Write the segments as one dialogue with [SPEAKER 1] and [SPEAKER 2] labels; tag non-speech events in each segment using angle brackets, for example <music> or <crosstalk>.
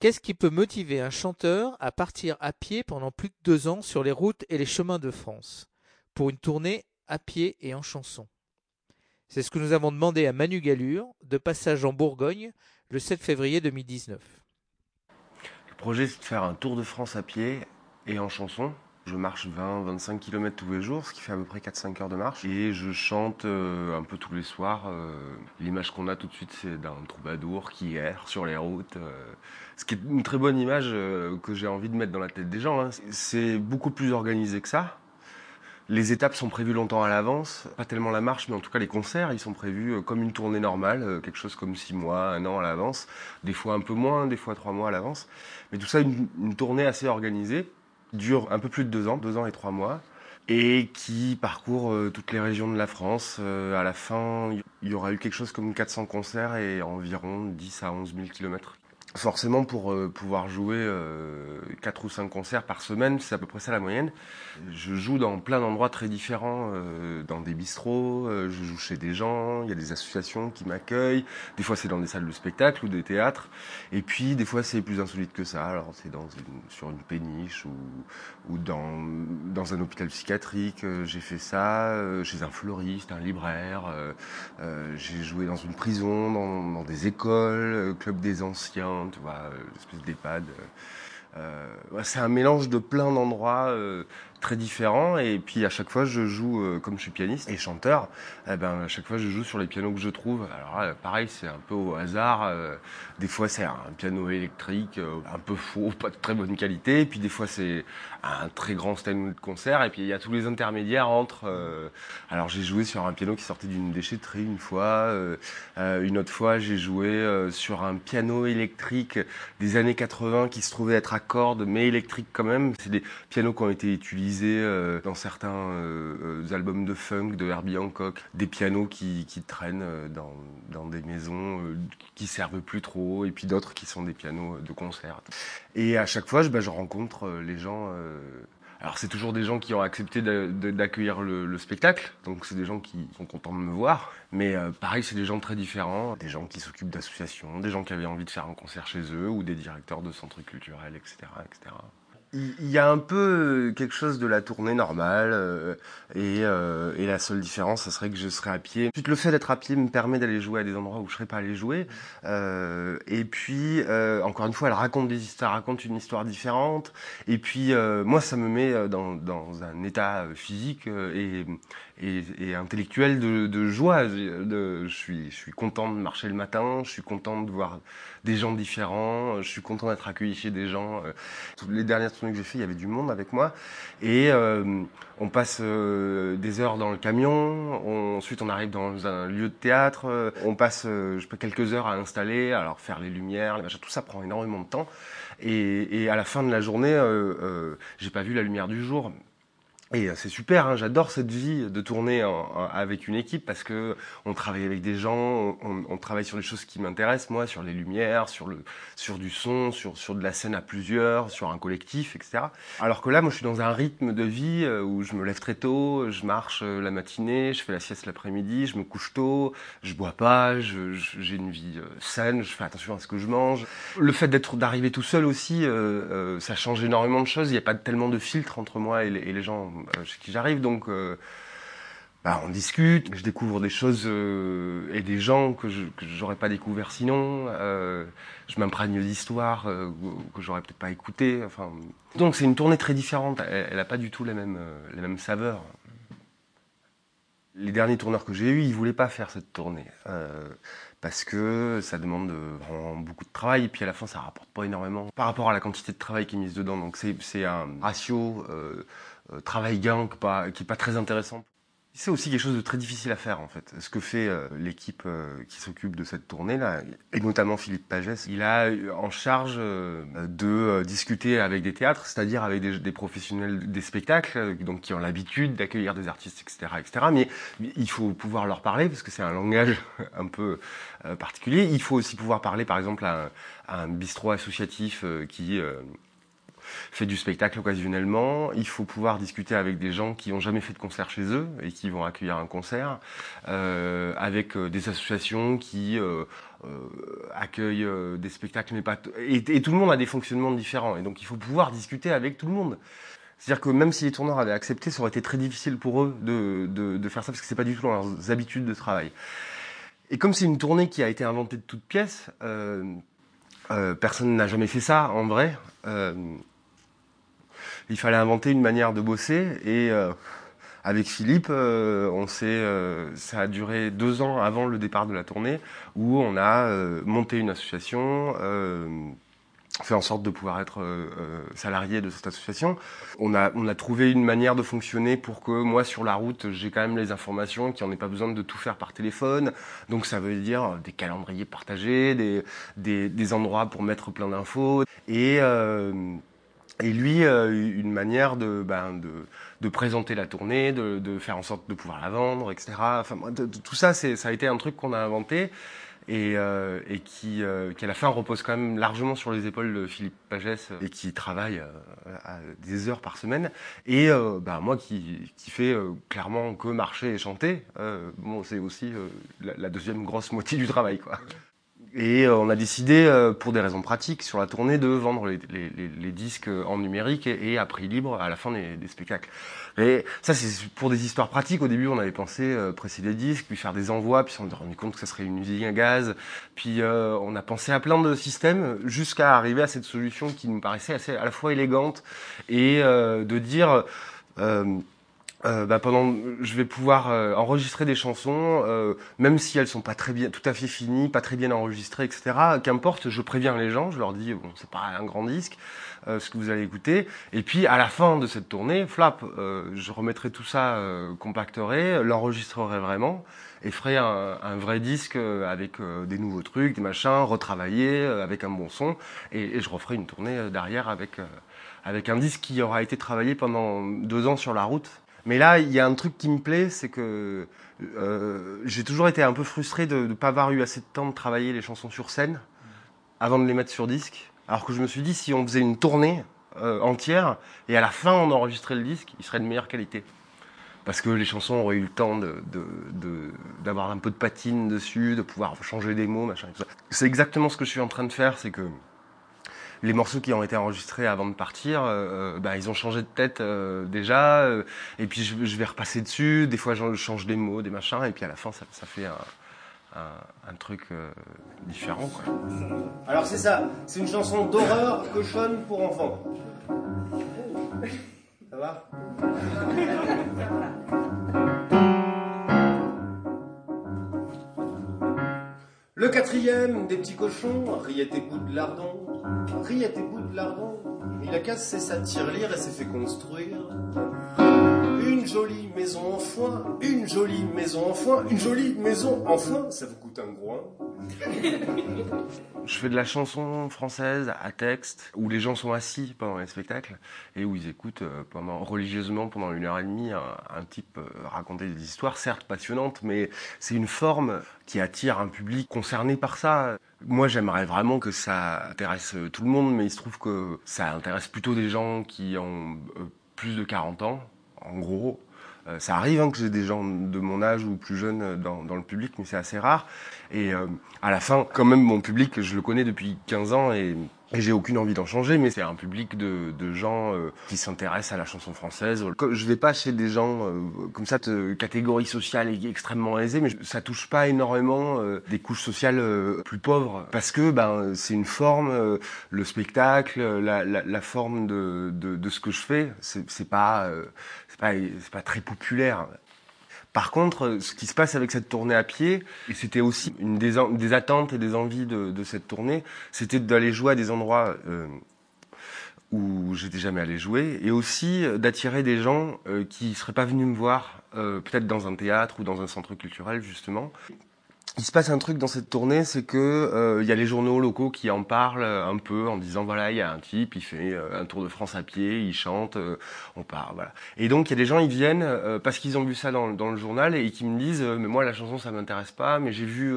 [SPEAKER 1] Qu'est-ce qui peut motiver un chanteur à partir à pied pendant plus de deux ans sur les routes et les chemins de France pour une tournée à pied et en chanson? C'est ce que nous avons demandé à Manu Galure, de passage en Bourgogne, le 7 février 2019.
[SPEAKER 2] Le projet, c'est de faire un tour de France à pied et en chanson. Je marche 20-25 km tous les jours, ce qui fait à peu près 4-5 heures de marche. Et je chante euh, un peu tous les soirs. Euh, l'image qu'on a tout de suite, c'est d'un troubadour qui erre sur les routes. Euh, ce qui est une très bonne image que j'ai envie de mettre dans la tête des gens. Hein. C'est beaucoup plus organisé que ça. Les étapes sont prévues longtemps à l'avance, pas tellement la marche, mais en tout cas les concerts, ils sont prévus comme une tournée normale, quelque chose comme six mois, un an à l'avance, des fois un peu moins, des fois trois mois à l'avance. Mais tout ça, une, une tournée assez organisée dure un peu plus de deux ans, deux ans et trois mois, et qui parcourt euh, toutes les régions de la France. Euh, à la fin, il y aura eu quelque chose comme 400 concerts et environ 10 à 11 000 kilomètres forcément pour euh, pouvoir jouer euh, 4 ou 5 concerts par semaine, c'est à peu près ça la moyenne. Je joue dans plein d'endroits très différents, euh, dans des bistrots, euh, je joue chez des gens, il y a des associations qui m'accueillent, des fois c'est dans des salles de spectacle ou des théâtres, et puis des fois c'est plus insolite que ça, alors c'est dans une, sur une péniche ou, ou dans, dans un hôpital psychiatrique, j'ai fait ça, chez un fleuriste, un libraire, j'ai joué dans une prison, dans, dans des écoles, club des anciens, tu vois, l'espèce d'EHPAD. Euh, c'est un mélange de plein d'endroits euh, très différents et puis à chaque fois je joue euh, comme je suis pianiste et chanteur eh ben à chaque fois je joue sur les pianos que je trouve. Alors pareil c'est un peu au hasard des fois c'est un piano électrique un peu faux <laughs> pas de très bonne qualité. Puis des fois c'est un très grand stand de concert. Et puis il y a tous les intermédiaires entre alors j'ai joué sur un piano qui sortait d'une déchetterie une fois une autre fois j'ai joué sur un piano électrique des années 80 qui se trouvait être à cordes mais électrique quand même. C'est des pianos qui ont été utilisés euh, dans certains euh, euh, albums de funk de Herbie Hancock, des pianos qui, traînent dans, des maisons qui servent plus trop, et puis d'autres qui sont des pianos de concert. Et à chaque fois, je, bah, rencontre les gens. alors c'est toujours des gens qui ont accepté d'accueillir le, le, spectacle, donc c'est des gens qui sont contents de me voir. Mais pareil, c'est des gens très différents, des gens qui s'occupent d'associations, des gens qui avaient envie de faire un concert chez eux, ou des directeurs de centres culturels, etc., etc il y a un peu quelque chose de la tournée normale euh, et, euh, et, la seule différence, ce serait que je serais à pied. Ensuite, le fait d'être à pied me permet d'aller jouer à des endroits où je serais pas allé jouer. Euh, et puis, euh, encore une fois, elle raconte des histoires, raconte une histoire différente. Et puis, euh, moi, ça me met dans, dans un état physique et, et, et intellectuel de, de joie. Je suis, je suis content de marcher le matin. Je suis content de voir des gens différents. Je suis content d'être accueilli chez des gens. Les dernières que j'ai fait, il y avait du monde avec moi. Et euh, on passe euh, des heures dans le camion. On, ensuite, on arrive dans un lieu de théâtre. Euh, on passe, je peux quelques heures à installer, alors faire les lumières, les machins, tout ça prend énormément de temps. Et, et à la fin de la journée, j'ai pas vu la lumière du jour. Et euh, c'est super, hein, j'adore cette vie de tourner avec une équipe parce que on travaille avec des gens, on, on travaille sur les choses qui m'intéressent, moi, sur les lumières, sur le, sur du son, sur sur de la scène à plusieurs, sur un collectif, etc. Alors que là, moi, je suis dans un rythme de vie euh, où je me lève très tôt, je marche euh, la matinée, je fais la sieste l'après-midi, je me couche tôt, je bois pas, j'ai une vie saine, je fais attention à ce que je mange. Le fait d'être d'arriver tout seul aussi, euh, ça change énormément de choses. Il n'y a pas tellement de filtre entre moi et les, gens chez qui j'arrive. Donc, euh, bah, on discute, je découvre des choses euh, et des gens que je n'aurais pas découvert sinon. je m'imprègne d'histoires que j'aurais peut-être pas écoutées. Enfin, donc c'est une tournée très différente. Elle n'a pas du tout les mêmes, les mêmes saveurs. Les derniers tourneurs que j'ai eus, ils voulaient pas faire cette tournée parce que ça demande beaucoup de travail et puis à la fin ça rapporte pas énormément par rapport à la quantité de travail qui est mise dedans. Donc c'est un ratio euh, travail gain qui n'est pas, très intéressant. C'est aussi quelque chose de très difficile à faire en fait. Ce que fait euh, l'équipe euh, qui s'occupe de cette tournée là, et notamment Philippe Pagès, il a en charge de discuter avec des théâtres, c'est-à-dire avec des, professionnels des spectacles, donc qui ont l'habitude d'accueillir des artistes, etc., etc. Mais il faut pouvoir leur parler parce que c'est un langage <laughs> un peu particulier. Il faut aussi pouvoir parler, par exemple, à un bistrot associatif qui fait du spectacle occasionnellement. Il faut pouvoir discuter avec des gens qui n'ont jamais fait de concert chez eux et qui vont accueillir un concert, euh, avec euh, des associations qui euh, accueille des spectacles, mais pas et, tout le monde a des fonctionnements différents. Et donc il faut pouvoir discuter avec tout le monde. C'est-à-dire que même si les tourneurs avaient accepté, ça aurait été très difficile pour eux de, de, faire ça parce que c'est pas du tout dans leurs habitudes de travail. Et comme c'est une tournée qui a été inventée de toutes pièces, personne n'a jamais fait ça en vrai. Il fallait inventer une manière de bosser et euh, avec Philippe, euh, on s'est, euh, ça a duré deux ans avant le départ de la tournée où on a monté une association fait en sorte de pouvoir être salarié de cette association. On a, on a trouvé une manière de fonctionner pour que moi, sur la route, j'ai quand même les informations, qu'il n'y en ait pas besoin de tout faire par téléphone. Donc ça veut dire des calendriers partagés, des, des, des endroits pour mettre plein d'infos. Et, et lui, euh, une manière de, ben, de, de, présenter la tournée, de, de, faire en sorte de pouvoir la vendre, etc. Enfin, tout ça, ça a été un truc qu'on a inventé et, euh, et qui, euh, qui, à la fin, repose quand même largement sur les épaules de Philippe Pagès euh, et qui travaille euh, à des heures par semaine. Et bah, moi, qui, qui fait clairement que marcher et chanter, bon, c'est aussi la, la, deuxième grosse moitié du travail, quoi. Et on a décidé, pour des raisons pratiques, sur la tournée, de vendre les, les, les disques en numérique et, et, à prix libre à la fin des, des spectacles. Et ça, c'est pour des histoires pratiques. Au début, on avait pensé euh, presser des disques, puis faire des envois, puis on s'est rendu compte que ça serait une usine à gaz. Puis euh, on a pensé à plein de systèmes jusqu'à arriver à cette solution qui nous paraissait assez à la fois élégante et euh, de dire... Euh, euh, bah pendant, je vais pouvoir euh, enregistrer des chansons, euh, même si elles sont pas très bien, tout à fait finies, pas très bien enregistrées, etc. Qu'importe, je préviens les gens, je leur dis bon, c'est pas un grand disque, euh, ce que vous allez écouter. Et puis à la fin de cette tournée, flap, euh, je remettrai tout ça, compacterai, l'enregistrerai vraiment et ferai un, un, vrai disque avec des nouveaux trucs, des machins, retravaillé, avec un bon son, et, et je referai une tournée derrière avec avec un disque qui aura été travaillé pendant deux ans sur la route mais là, il y a un truc qui me plaît, c'est que euh, j'ai toujours été un peu frustré de ne pas avoir eu assez de temps de travailler les chansons sur scène avant de les mettre sur disque. Alors que je me suis dit, si on faisait une tournée euh, entière et à la fin on enregistrait le disque, il serait de meilleure qualité. Parce que les chansons auraient eu le temps d'avoir un peu de patine dessus, de pouvoir changer des mots, machin. C'est exactement ce que je suis en train de faire, c'est que les morceaux qui ont été enregistrés avant de partir, euh, bah, ils ont changé de tête euh, déjà. Euh, et puis je, vais repasser dessus. Des fois, je change des mots, des machins. Et puis à la fin, ça, fait un, un, truc euh, différent.
[SPEAKER 3] Alors c'est ça. C'est une chanson d'horreur cochonne pour enfants. Ça va? Le quatrième des petits cochons, Riette et Lardon, Riette et Lardon, il a cassé sa tirelire et s'est fait construire une jolie maison en foin, une jolie maison en foin, une jolie maison en foin, ça vous coûte un groin.
[SPEAKER 2] Je fais de la chanson française à texte où les gens sont assis pendant les spectacles et où ils écoutent euh, pendant religieusement pendant une heure et demie un, un type euh, raconter des histoires certes passionnantes mais c'est une forme qui attire un public concerné par ça. Moi, j'aimerais vraiment que ça intéresse tout le monde, mais il se trouve que ça intéresse plutôt des gens qui ont euh, plus de 40 ans, en gros, euh, ça arrive hein, que j'ai des gens de mon âge ou plus jeunes dans, dans le public, mais c'est assez rare. Et euh, à la fin, quand même, mon public, je le connais depuis 15 ans et et j'ai aucune envie d'en changer, mais c'est un public de, de gens euh, qui s'intéressent à la chanson française. Je vais pas chez des gens euh, comme ça, de catégorie sociale extrêmement aisée, mais ça touche pas énormément euh, des couches sociales euh, plus pauvres, parce que ben c'est une forme, euh, le spectacle, la, la, la forme de, de, de, ce que je fais, c'est pas euh, c'est pas c'est pas très populaire. Par contre, ce qui se passe avec cette tournée à pied, et c'était aussi une des, attentes et des envies de, cette tournée, c'était d'aller jouer à des endroits euh, où j'étais jamais allé jouer, et aussi d'attirer des gens euh, qui seraient pas venus me voir, euh, peut-être dans un théâtre ou dans un centre culturel justement, il se passe un truc dans cette tournée, c'est que il euh, y a les journaux locaux qui en parlent un peu en disant voilà il y a un type, il fait euh, un tour de France à pied, il chante, euh, on part voilà. Et donc il y a des gens ils viennent euh, parce qu'ils ont vu ça dans, dans, le journal et qui me disent mais moi la chanson ça m'intéresse pas, mais j'ai vu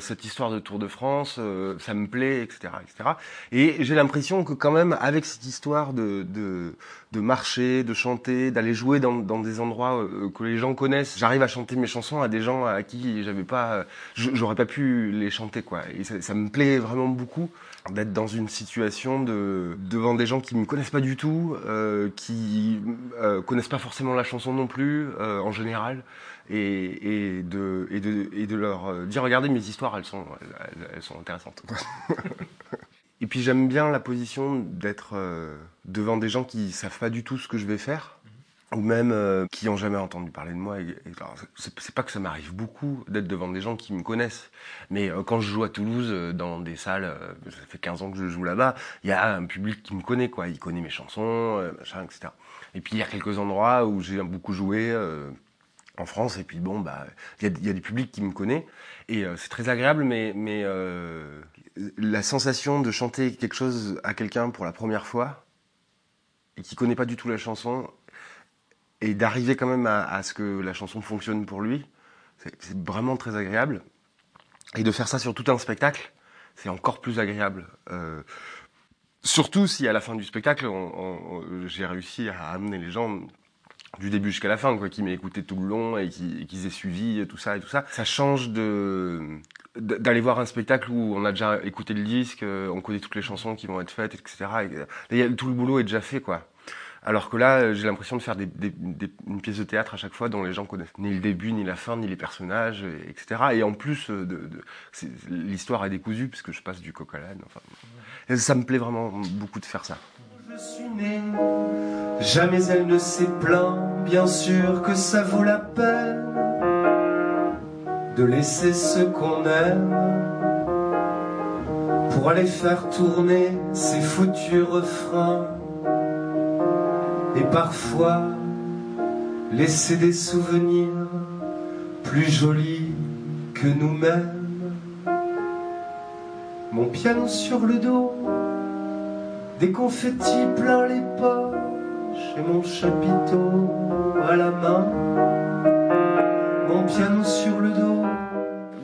[SPEAKER 2] cette histoire de Tour de France, ça me plaît etc etc. Et j'ai l'impression que quand même avec cette histoire de, de de marcher, de chanter, d'aller jouer dans, dans des endroits que les gens connaissent, j'arrive à chanter mes chansons à des gens à qui j'avais pas j'aurais pas pu les chanter quoi. Et ça, ça me plaît vraiment beaucoup d'être dans une situation de devant des gens qui me connaissent pas du tout, euh, qui euh, connaissent pas forcément la chanson non plus euh, en général, et, et, de, et, de, et de leur euh, dire regardez mes histoires, elles sont elles, elles sont intéressantes. <laughs> et puis j'aime bien la position d'être euh, devant des gens qui savent pas du tout ce que je vais faire ou même euh, qui ont jamais entendu parler de moi. C'est pas que ça m'arrive beaucoup d'être devant des gens qui me connaissent, mais euh, quand je joue à Toulouse euh, dans des salles, ça fait 15 ans que je joue là-bas, il y a un public qui me connaît, quoi. Il connaît mes chansons, machin, etc. Et puis il y a quelques endroits où j'ai beaucoup joué. en France et puis bon bah il y y a des publics qui me connaissent et c'est très agréable mais mais la sensation de chanter quelque chose à quelqu'un pour la première fois et qui connaît pas du tout la chanson et d'arriver quand même à, ce que la chanson fonctionne pour lui, c'est vraiment très agréable. Et de faire ça sur tout un spectacle, c'est encore plus agréable. Euh, surtout si à la fin du spectacle, j'ai réussi à amener les gens du début jusqu'à la fin, quoi, qui m'aient écouté tout le long et qui- et aient suivi tout ça et tout ça. Ça change de d'aller voir un spectacle où on a déjà écouté le disque, euh, on connaît toutes les chansons qui vont être faites, etc. Et, euh, a- tout le boulot est déjà fait, quoi. Alors que là, euh, j'ai l'impression de faire une pièce de théâtre à chaque fois dont les gens connaissent ni le début, ni la fin, ni les personnages, et- etc. Et en plus, de, l'histoire est décousue puisque je passe du coq à et ça me plaît vraiment beaucoup de faire ça.
[SPEAKER 3] Je suis né, jamais elle ne s'est plaint, bien sûr que ça vaut la peine de laisser ce qu'on aime pour aller faire tourner ces foutus refrains et parfois laisser des souvenirs plus jolis que nous-mêmes. Mon piano sur le dos des confettis plein les poches et mon chapiteau à la main,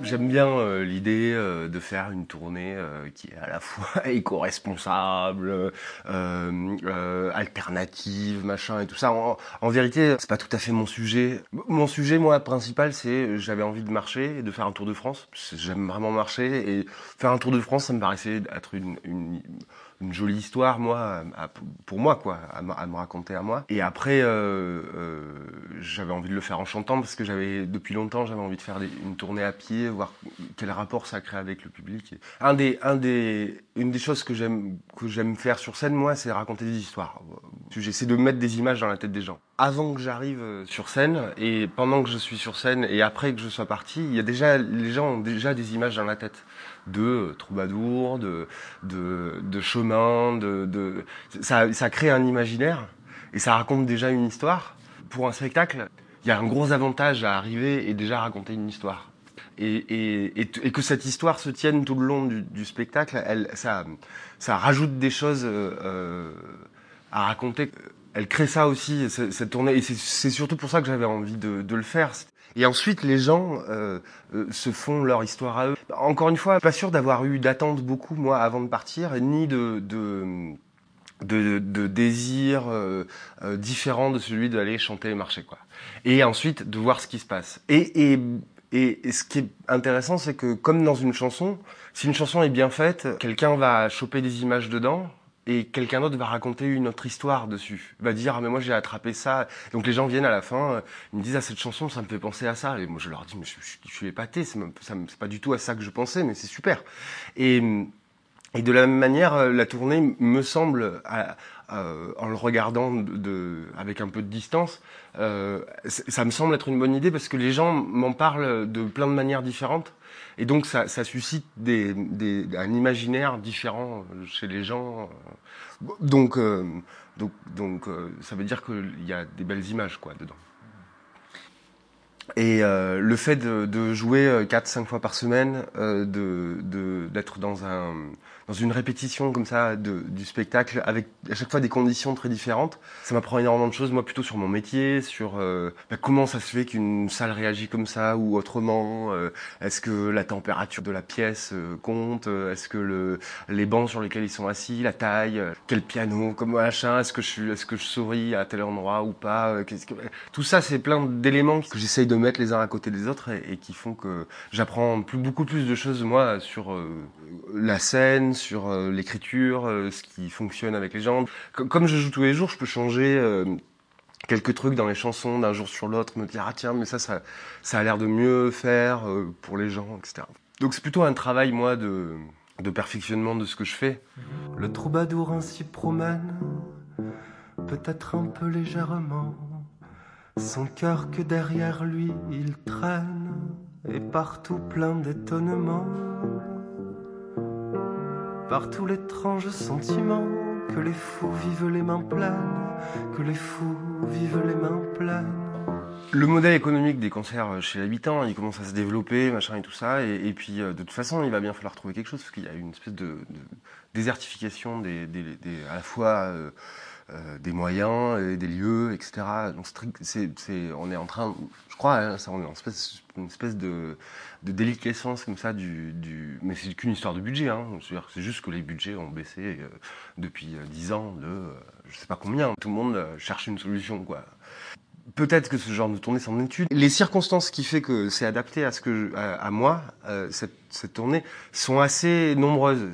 [SPEAKER 2] J'aime bien euh, l'idée euh, de faire une tournée euh, qui est à la fois <laughs> éco-responsable, alternative, machin et tout ça. En, vérité, c'est pas tout à fait mon sujet. Mon sujet, moi, principal, c'est j'avais envie de marcher et de faire un tour de France. J'aime vraiment marcher et faire un tour de France, ça me paraissait être une, une jolie histoire, moi, pour moi, quoi, à, me- raconter à moi. Et après, euh, euh, j'avais envie de le faire en chantant parce que j'avais, depuis longtemps, j'avais envie de faire une tournée à pied, voir quel rapport ça crée avec le public. Une des choses que j'aime, que j'aime faire sur scène, moi, c'est raconter des histoires. J'essaie de mettre des images dans la tête des gens. Avant que j'arrive euh, sur scène et pendant que je suis sur scène et après que je sois parti, il y a déjà, les gens ont déjà des images dans la tête de euh, troubadours, de, de, de chemins, de, de, ça, ça crée un imaginaire et ça raconte déjà une histoire. Pour un spectacle, il y a un gros avantage à arriver et déjà raconter une histoire. Et, et, et, que cette histoire se tienne tout le long du, spectacle, elle, ça, ça rajoute des choses euh, à raconter. Elle crée ça aussi, ce- cette tournée. Et c'est- surtout pour ça que j'avais envie de, de le faire. Et ensuite, les gens euh, euh, se font leur histoire à eux. Encore une fois, pas sûr d'avoir eu d'attente beaucoup, moi, avant de partir, ni de... de de, de désir euh, euh, différent de celui d'aller chanter et marcher quoi. Et ensuite de voir ce qui se passe. Et, et, et ce qui est intéressant, c'est que comme dans une chanson, si une chanson est bien faite, quelqu'un va choper des images dedans et quelqu'un d'autre va raconter une autre histoire dessus. Va dire ah mais moi j'ai attrapé ça. Donc les gens viennent à la fin, euh, ils me disent ah cette chanson ça me fait penser à ça. Et moi je leur dis mais je, suis épaté, c'est pas du tout à ça que je pensais, mais c'est super. Et et de la même manière, euh, la tournée me semble, euh, en le regardant avec un peu de distance, euh, ça me semble être une bonne idée parce que les gens m'en parlent de plein de manières différentes. Et donc ça, suscite des, un imaginaire différent chez les gens. Donc, euh, donc, donc euh, ça veut dire qu'il y a des belles images quoi dedans. Et euh, le fait de, jouer 4-5 fois par semaine, euh, d'être dans un dans une répétition comme ça du spectacle avec à chaque fois des conditions très différentes. Ça m'apprend énormément de choses, moi plutôt sur mon métier, sur euh, bah, comment ça se fait qu'une salle réagit comme ça ou autrement. Euh, Est-ce que la température de la pièce euh, compte Est-ce que le, les bancs sur lesquels ils sont assis, la taille, quel piano, comme machin, est-ce que je souris à tel endroit ou pas. Tout ça, c'est plein d'éléments que j'essaye de mettre les uns à côté des autres et, qui font que j'apprends beaucoup plus de choses moi sur la scène, sur euh, l'écriture, euh, ce qui fonctionne avec les gens. Com- comme je joue tous les jours, je peux changer euh, quelques trucs dans les chansons d'un jour sur l'autre, me dire ah tiens mais ça ça, a l'air de mieux faire pour les gens, etc. Donc c'est plutôt un travail moi de de perfectionnement de ce que je fais.
[SPEAKER 3] Le troubadour ainsi promène, peut-être un peu légèrement, son cœur que derrière lui il traîne, et partout plein d'étonnement. Partout l'étrange sentiment que les fous vivent les mains pleines, que les fous vivent les mains pleines.
[SPEAKER 2] Le modèle économique des concerts chez l'habitant, il commence à se développer, machin et tout ça, et, et puis euh, de toute façon, il va bien falloir trouver quelque chose parce qu'il y a une espèce de, désertification des- à la fois euh, euh, des moyens et des lieux, etc. Donc c'est, on est en train, je crois, hein, on est en espèce, une espèce de, de déliquescence comme ça du, mais c'est qu'une histoire de budget. Hein. C'est juste que les budgets ont baissé euh, depuis euh, 10 ans de, euh, je sais pas combien. Tout le monde euh, cherche une solution, quoi. Peut-être que ce genre de tournée s'en étude. Les circonstances qui fait que c'est adapté à ce que à, moi, euh, cette tournée, sont assez nombreuses.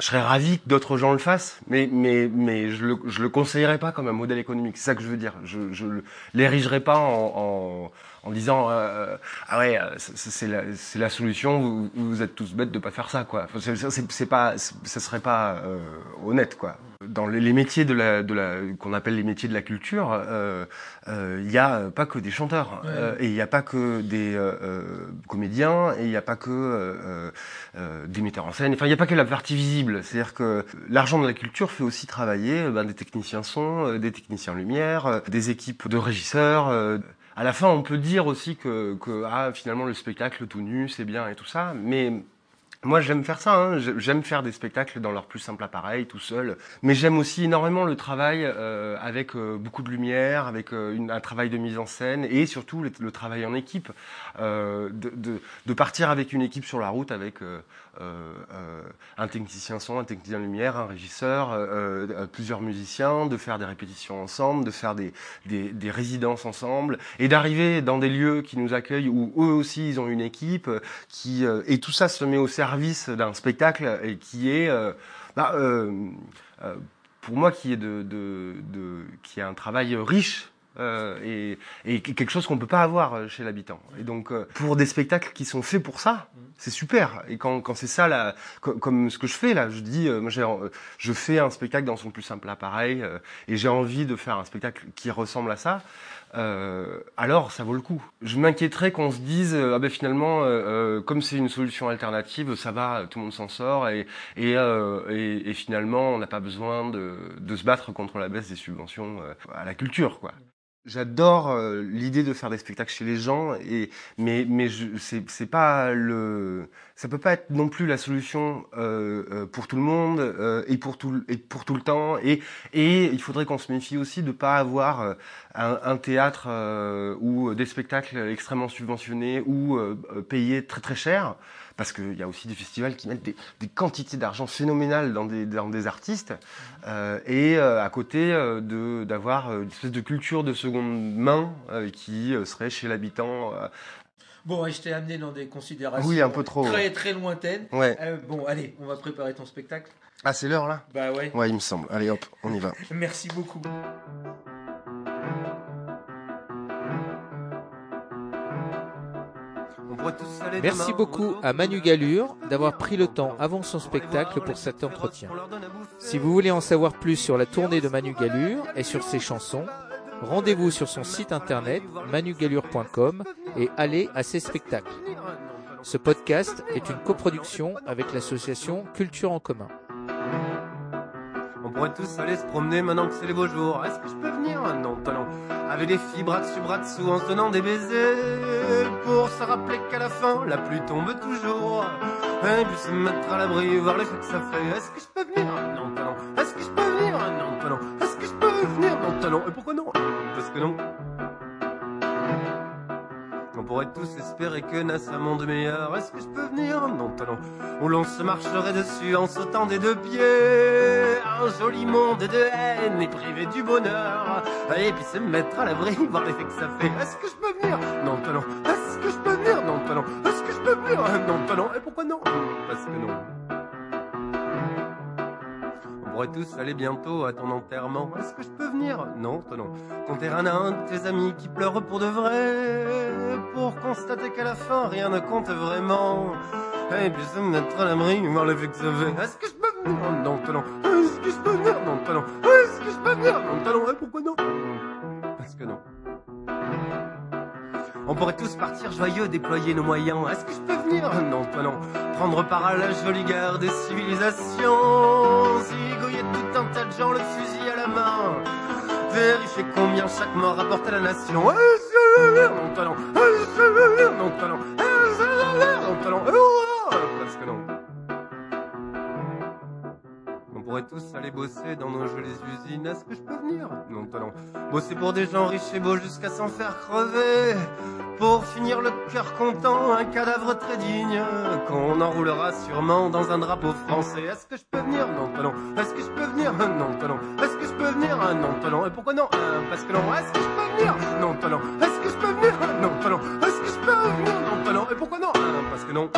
[SPEAKER 2] Je serais ravi que d'autres gens le fassent, mais mais mais je le je le conseillerais pas comme un modèle économique. C'est ça que je veux dire. Je je l'érigerais pas en en, en disant euh, ah ouais euh, c'est la c'est la solution. Vous, vous êtes tous bêtes de pas faire ça quoi. C'est c'est pas ça serait pas euh, honnête quoi. Dans les, métiers de la de la qu'on appelle les métiers de la culture, euh, euh, il y a pas que des chanteurs
[SPEAKER 1] Ouais.
[SPEAKER 2] euh, et il y a pas que des euh, euh, comédiens et il y a pas que euh, euh, des metteurs en scène. Enfin, il n'y a pas que la partie visible. C'est-à-dire que l'argent de la culture fait aussi travailler euh, ben, des techniciens son, euh, des techniciens lumière, euh, des équipes de régisseurs. euh. À la fin, on peut dire aussi que, que ah, finalement le spectacle tout nu, c'est bien et tout ça, mais moi, j'aime faire ça. Hein. J'ai- J'aime faire des spectacles dans leur plus simple appareil, tout seul. Mais j'aime aussi énormément le travail euh, avec euh, beaucoup de lumière, avec euh, un travail de mise en scène et surtout le, travail en équipe. De, de, partir avec une équipe sur la route, avec un technicien son, un technicien lumière, un régisseur, euh, euh, plusieurs musiciens, de faire des répétitions ensemble, de faire des, des, des résidences ensemble et d'arriver dans des lieux qui nous accueillent où eux aussi ils ont une équipe euh, qui euh, et tout ça se met au service d'un spectacle et qui est euh, bah, euh, euh, pour moi qui est de, de, de qui est un travail riche euh, et, et quelque chose qu'on peut pas avoir euh, chez l'habitant. Et donc euh, pour des spectacles qui sont faits pour ça, c'est super. Et quand, quand c'est ça là, co- comme ce que je fais là, je dis, euh, moi je fais un spectacle dans son plus simple appareil et j'ai envie de faire un spectacle qui ressemble à ça. Euh, alors ça vaut le coup. Je m'inquiéterais qu'on se dise ah ben finalement comme c'est une solution alternative ça va tout le monde s'en sort et et, euh, et, et finalement on n'a pas besoin de, de se battre contre la baisse des subventions à la culture quoi. J'adore euh, l'idée de faire des spectacles chez les gens et mais mais c'est pas le ça peut pas être non plus la solution euh, euh, pour tout le monde euh, et pour tout et pour tout le temps. Et et il faudrait qu'on se méfie aussi de pas avoir un, un théâtre ou des spectacles extrêmement subventionnés ou payés très très cher parce qu'il y a aussi des festivals qui mettent des, des quantités d'argent phénoménales dans des, dans des artistes euh, et euh, à côté euh, de d'avoir une espèce de culture de seconde main qui serait chez l'habitant
[SPEAKER 1] Bon, et je t'ai amené dans des considérations
[SPEAKER 2] Oui, un peu trop,
[SPEAKER 1] très très lointaines.
[SPEAKER 2] ouais
[SPEAKER 1] bon, allez, on va préparer ton spectacle.
[SPEAKER 2] ah c'est l'heure là?
[SPEAKER 1] Bah ouais.
[SPEAKER 2] ouais il me semble allez hop on y va <laughs>
[SPEAKER 1] Merci beaucoup. Merci beaucoup
[SPEAKER 3] au
[SPEAKER 1] à Manu Galure d'avoir pris le temps avant son spectacle pour cet entretien. Si vous voulez en savoir plus sur la tournée de Manu Galure et sur ses chansons, rendez-vous sur son site internet manugalure.com et allez à ses spectacles. Ce podcast est une coproduction avec l'association Culture en commun.
[SPEAKER 3] On pourrait tous aller se promener maintenant que c'est les beaux jours. Est-ce que je peux venir? Non. Avec des filles bras dessus, bras dessous, en se donnant des baisers. Pour se rappeler qu'à la fin, la pluie tombe toujours.
[SPEAKER 2] Et puis se mettre à l'abri, voir l'effet que ça fait. Est-ce que je peux venir? Non, talent. Est-ce que je peux venir? Non, talent. Est-ce que je peux venir? Non, talent. Et pourquoi non? Parce que non. Pourrait tous espérer que naisse un monde meilleur. Est-ce que je peux venir Non, talent. Où l'on se marcherait dessus en sautant des deux pieds? Un joli monde de haine et privé du bonheur. Et puis se mettre à l'abri, <laughs> voir l'effet que ça fait. Est-ce que je peux venir? Non, talent. Est-ce que je peux venir? Non, talent. Est-ce que je peux venir? Non, talent. Et pourquoi non? Parce que non. On pourrait tous aller bientôt à ton enterrement. Est-ce que je peux venir? Non, talent. Compter un à un de tes amis qui pleurent pour de vrai. Pour constater qu'à la fin, rien ne compte vraiment. Et puis se mettre à l'abri, voir l'effet que ça fait. Est-ce que je peux venir? Non, talent. Est-ce que je peux venir? Non, talent. Est-ce que je peux venir? Non, talent. Et pourquoi non? Parce que non. On pourrait tous partir joyeux, déployer nos moyens. Est-ce que je peux venir? Non, toi non. Prendre part à la jolie guerre des civilisations. Tas gens, le fusil à la main. Vérifier combien chaque mort rapporte à la nation. Pourrait tous aller bosser dans nos jolies usines. Est-ce que je peux venir? Non, talent. Bosser pour des gens riches et beaux jusqu'à s'en faire crever. Pour finir le cœur content, un cadavre très digne. Qu'on enroulera sûrement dans un drapeau français. Est-ce que je peux venir? Non, talent. Est-ce que je peux venir? Non, talent. Est-ce que je peux venir? Non, talent. Et pourquoi non? Euh, Parce que non. Est-ce que je peux venir? Non, talent. Est-ce que je peux venir? Non, talent. Est-ce que je peux venir? Non, talent. Et pourquoi non? Euh, Parce que non.